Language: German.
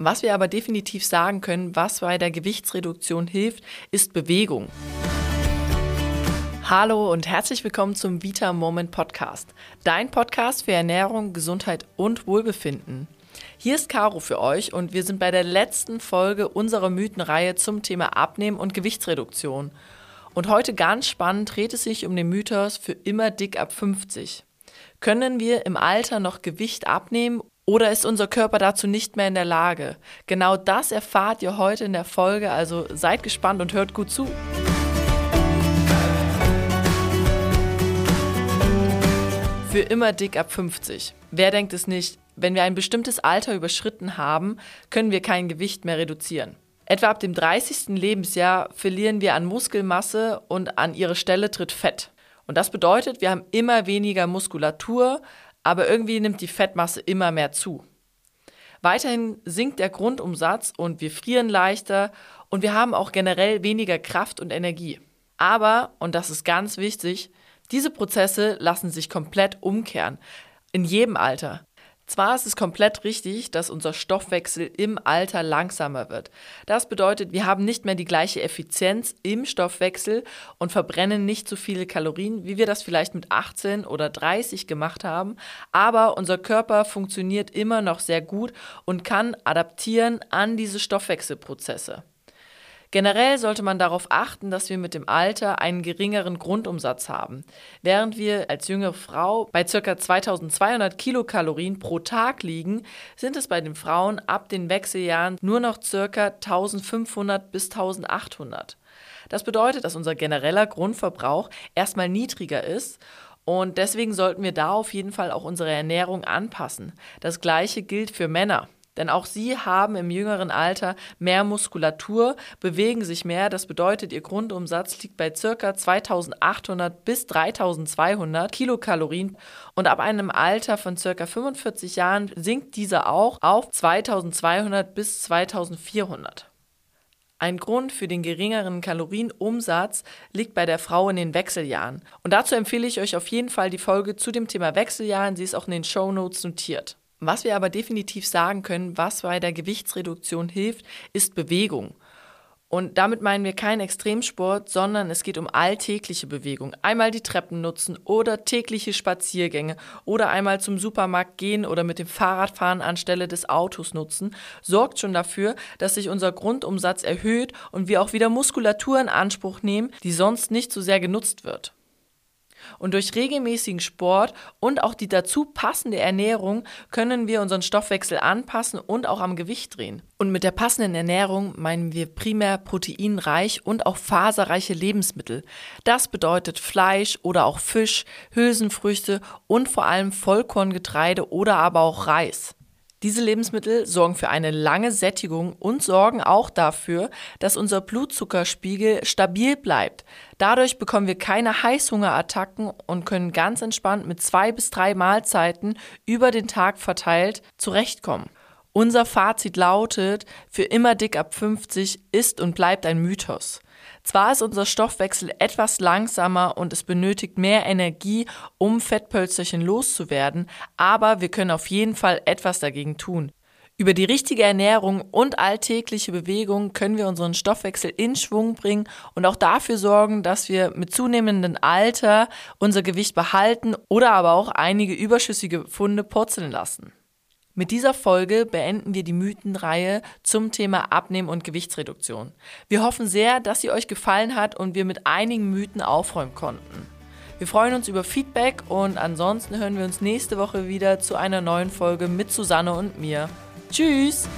Was wir aber definitiv sagen können, was bei der Gewichtsreduktion hilft, ist Bewegung. Hallo und herzlich willkommen zum Vita Moment Podcast, dein Podcast für Ernährung, Gesundheit und Wohlbefinden. Hier ist Caro für euch und wir sind bei der letzten Folge unserer Mythenreihe zum Thema Abnehmen und Gewichtsreduktion. Und heute ganz spannend dreht es sich um den Mythos für immer dick ab 50. Können wir im Alter noch Gewicht abnehmen oder ist unser Körper dazu nicht mehr in der Lage? Genau das erfahrt ihr heute in der Folge, also seid gespannt und hört gut zu. Für immer dick ab 50. Wer denkt es nicht? Wenn wir ein bestimmtes Alter überschritten haben, können wir kein Gewicht mehr reduzieren. Etwa ab dem 30. Lebensjahr verlieren wir an Muskelmasse und an ihre Stelle tritt Fett. Und das bedeutet, wir haben immer weniger Muskulatur, aber irgendwie nimmt die Fettmasse immer mehr zu. Weiterhin sinkt der Grundumsatz und wir frieren leichter und wir haben auch generell weniger Kraft und Energie. Aber, und das ist ganz wichtig, diese Prozesse lassen sich komplett umkehren. In jedem Alter. Zwar ist es komplett richtig, dass unser Stoffwechsel im Alter langsamer wird. Das bedeutet, wir haben nicht mehr die gleiche Effizienz im Stoffwechsel und verbrennen nicht so viele Kalorien, wie wir das vielleicht mit 18 oder 30 gemacht haben, aber unser Körper funktioniert immer noch sehr gut und kann adaptieren an diese Stoffwechselprozesse. Generell sollte man darauf achten, dass wir mit dem Alter einen geringeren Grundumsatz haben. Während wir als junge Frau bei ca. 2200 Kilokalorien pro Tag liegen, sind es bei den Frauen ab den Wechseljahren nur noch ca. 1500 bis 1800. Das bedeutet, dass unser genereller Grundverbrauch erstmal niedriger ist und deswegen sollten wir da auf jeden Fall auch unsere Ernährung anpassen. Das gleiche gilt für Männer. Denn auch sie haben im jüngeren Alter mehr Muskulatur, bewegen sich mehr. Das bedeutet, ihr Grundumsatz liegt bei ca. 2800 bis 3200 Kilokalorien. Und ab einem Alter von ca. 45 Jahren sinkt dieser auch auf 2200 bis 2400. Ein Grund für den geringeren Kalorienumsatz liegt bei der Frau in den Wechseljahren. Und dazu empfehle ich euch auf jeden Fall die Folge zu dem Thema Wechseljahren. Sie ist auch in den Show Notes notiert. Was wir aber definitiv sagen können, was bei der Gewichtsreduktion hilft, ist Bewegung. Und damit meinen wir keinen Extremsport, sondern es geht um alltägliche Bewegung. Einmal die Treppen nutzen oder tägliche Spaziergänge oder einmal zum Supermarkt gehen oder mit dem Fahrrad fahren anstelle des Autos nutzen, sorgt schon dafür, dass sich unser Grundumsatz erhöht und wir auch wieder Muskulatur in Anspruch nehmen, die sonst nicht so sehr genutzt wird. Und durch regelmäßigen Sport und auch die dazu passende Ernährung können wir unseren Stoffwechsel anpassen und auch am Gewicht drehen. Und mit der passenden Ernährung meinen wir primär proteinreich und auch faserreiche Lebensmittel. Das bedeutet Fleisch oder auch Fisch, Hülsenfrüchte und vor allem Vollkorngetreide oder aber auch Reis. Diese Lebensmittel sorgen für eine lange Sättigung und sorgen auch dafür, dass unser Blutzuckerspiegel stabil bleibt. Dadurch bekommen wir keine Heißhungerattacken und können ganz entspannt mit zwei bis drei Mahlzeiten über den Tag verteilt zurechtkommen. Unser Fazit lautet, für immer dick ab 50 ist und bleibt ein Mythos. Zwar ist unser Stoffwechsel etwas langsamer und es benötigt mehr Energie, um Fettpölzerchen loszuwerden, aber wir können auf jeden Fall etwas dagegen tun. Über die richtige Ernährung und alltägliche Bewegung können wir unseren Stoffwechsel in Schwung bringen und auch dafür sorgen, dass wir mit zunehmendem Alter unser Gewicht behalten oder aber auch einige überschüssige Funde purzeln lassen. Mit dieser Folge beenden wir die Mythenreihe zum Thema Abnehmen und Gewichtsreduktion. Wir hoffen sehr, dass sie euch gefallen hat und wir mit einigen Mythen aufräumen konnten. Wir freuen uns über Feedback und ansonsten hören wir uns nächste Woche wieder zu einer neuen Folge mit Susanne und mir. Tschüss!